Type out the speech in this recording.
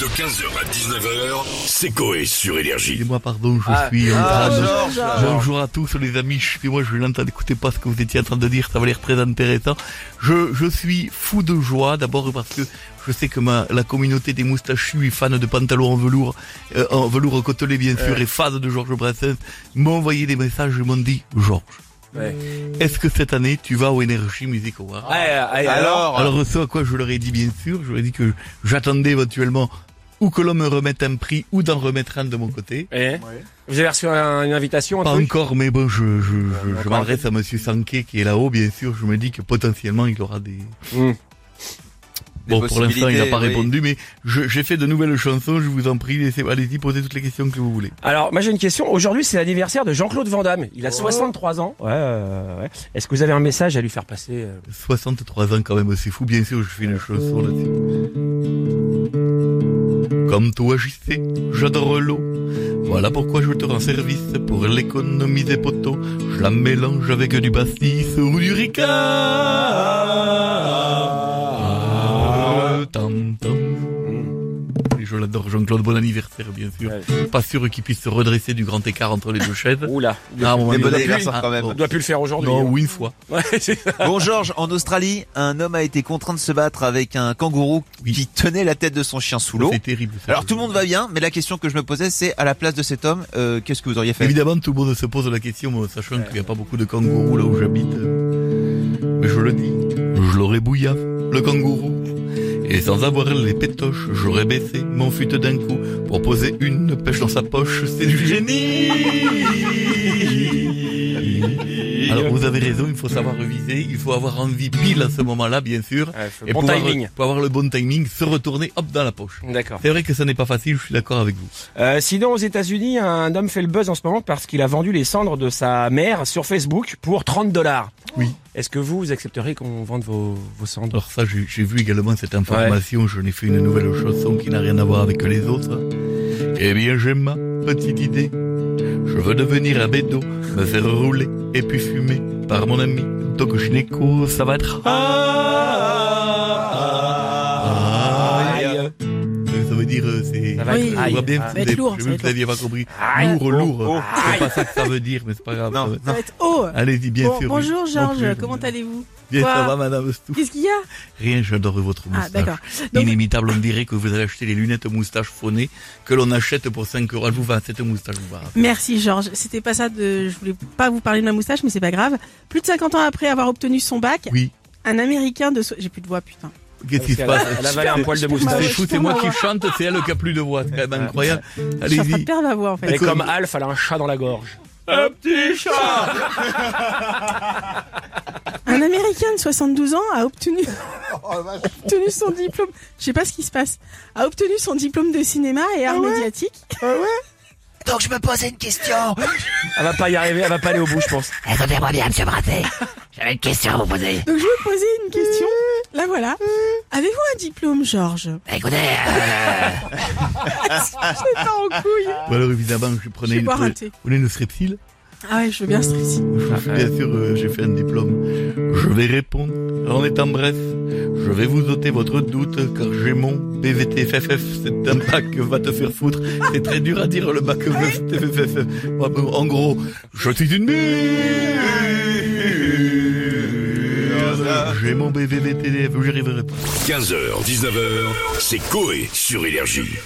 De 15h à 19h, c'est Coé sur Énergie. Excusez-moi, pardon, je Ah, suis en ah, train de... Georges. Bonjour à tous les amis, excusez-moi, je l'entends, écoutez pas ce que vous étiez en train de dire, ça va l'air très intéressant. Je, je suis fou de joie, d'abord parce que je sais que ma, la communauté des moustachus et fans de pantalons en velours, euh, en velours côtelé bien sûr, et fans de Georges Brassens, m'ont envoyé des messages et m'ont dit, Georges, Ouais. est-ce que cette année tu vas au Energy Music Award Ouais, ouais, alors, Alors ce à quoi je leur ai dit bien sûr, je leur ai dit que j'attendais éventuellement ou que l'on me remette un prix ou d'en remettre un de mon côté. Eh? Vous avez reçu un- une invitation, un Pas truc? encore, mais bon, je, je, je, je m'adresse à Monsieur Sanké qui est là-haut, bien sûr. Je me dis que potentiellement il aura des. Hmm. Bon, pour l'instant, il n'a pas oui. répondu, mais je- j'ai fait de nouvelles chansons. Je vous en prie, laissez, allez-y, posez toutes les questions que vous voulez. Alors, moi j'ai une question. Aujourd'hui, c'est l'anniversaire de Jean-Claude Van Damme. Il a 63 ans. Ouais, ouais, ouais. Est-ce que vous avez un message à lui faire passer euh 63 ans quand même, c'est fou. Bien sûr, je fais une chanson là-dessus. Comme toi, j'y sais, j'adore l'eau. Voilà pourquoi je te rends service pour l'économiser poteau. Je la mélange avec du pastis ou du ricard. Jean-Claude, bon anniversaire, bien sûr. Ouais. Pas sûr qu'il puisse se redresser du grand écart entre les deux chaises. Oula. Ah, bon anniversaire quand même. bon. doit plus le faire aujourd'hui. Non, hein. ou une fois. Ouais. Bon Georges, en Australie, un homme a été contraint de se battre avec un kangourou Oui. qui tenait la tête de son chien sous l'eau. C'est terrible. ça. Alors tout le monde va bien, mais la question que je me posais c'est à la place de cet homme, euh, qu'est-ce que vous auriez fait? Évidemment, tout le monde se pose la question, moi, sachant qu'il n'y a pas beaucoup de kangourous là où j'habite. Mais je le dis, je l'aurais bouillaf, le kangourou. Et sans avoir les pétoches, j'aurais baissé mon fut d'un coup pour poser une pêche dans sa poche. C'est du génie Alors vous avez raison, il faut savoir reviser, il faut avoir envie pile à ce moment-là, bien sûr. Ouais, Et bon pouvoir, timing. Pour avoir le bon timing, se retourner, hop, dans la poche. D'accord. C'est vrai que ça n'est pas facile, je suis d'accord avec vous. Euh, sinon, aux États-Unis, un homme fait le buzz en ce moment parce qu'il a vendu les cendres de sa mère sur Facebook pour 30 dollars. Oui. Est-ce que vous, vous accepteriez qu'on vende vos, vos cendres? Alors ça, j'ai j'ai vu également cette information. Je n'ai fait une nouvelle chanson qui n'a rien à voir avec les autres. Eh bien, j'ai ma petite idée. Je veux devenir un bédo, me faire rouler et puis fumer par mon ami Gineco. Ça va être... Aïe. Dire, euh, c'est... Ça va Oui, être On aïe. voit bien Ah. que va vous être lourd, vous n'aviez pas compris. Aïe. Lourd, lourd. oh. C'est pas ça que ça veut dire, mais c'est pas grave. Non, ça va- Ça va être haut. Allez-y, bien Bon, sûr. bonjour. Georges, comment je- allez-vous Bien, ça va, madame Stouff Qu'est-ce qu'il y a Rien, j'adore votre Ah moustache. d'accord. Donc, Inimitable, on dirait que vous allez acheter les lunettes moustache phonées que l'on achète pour 5 euros. Elle vous va, cette moustache vous va. merci Georges. C'était pas ça de, je voulais pas vous parler de ma moustache, mais c'est pas grave. Plus de 50 ans après avoir obtenu son bac, Oui. un Américain de, j'ai plus de voix putain. Qu'est-ce qui se passe a- elle avalé un poil de C'est moustache. fou, c'est moi qui chante, c'est elle qui a plus de voix. C'est quand même incroyable. Je suis en train de Allez-y. perdre ma voix en fait. Et comme Alf, elle a un chat dans la gorge. Un petit chat Un Américain de 72 ans a obtenu, obtenu son diplôme. Je sais pas ce qui se passe. A obtenu son diplôme de cinéma et art médiatique. Donc je me posais une question. Elle va pas y arriver, elle va pas aller au bout, je pense. Écoutez-moi bien, monsieur Brassé. J'avais une question à vous poser. Donc je vais vous poser une question. Là voilà. Avez-vous un diplôme, Georges? Écoutez, euh, C'est pas en couille. Bon, alors évidemment, je prenais une, voulez une strepsile? Ah ouais, je veux bien ce truc-ci. Je- Bien sûr, euh, j'ai fait un diplôme. Je vais répondre en étant bref. Je vais vous ôter votre doute car j'ai mon BVT FFF. C'est un bac que va te faire foutre. C'est très dur à dire le bac FFF. En gros, je suis une muse. J'ai mon BVT, j'y arriverai pas. 15h, 19h, c'est Coé sur Énergie.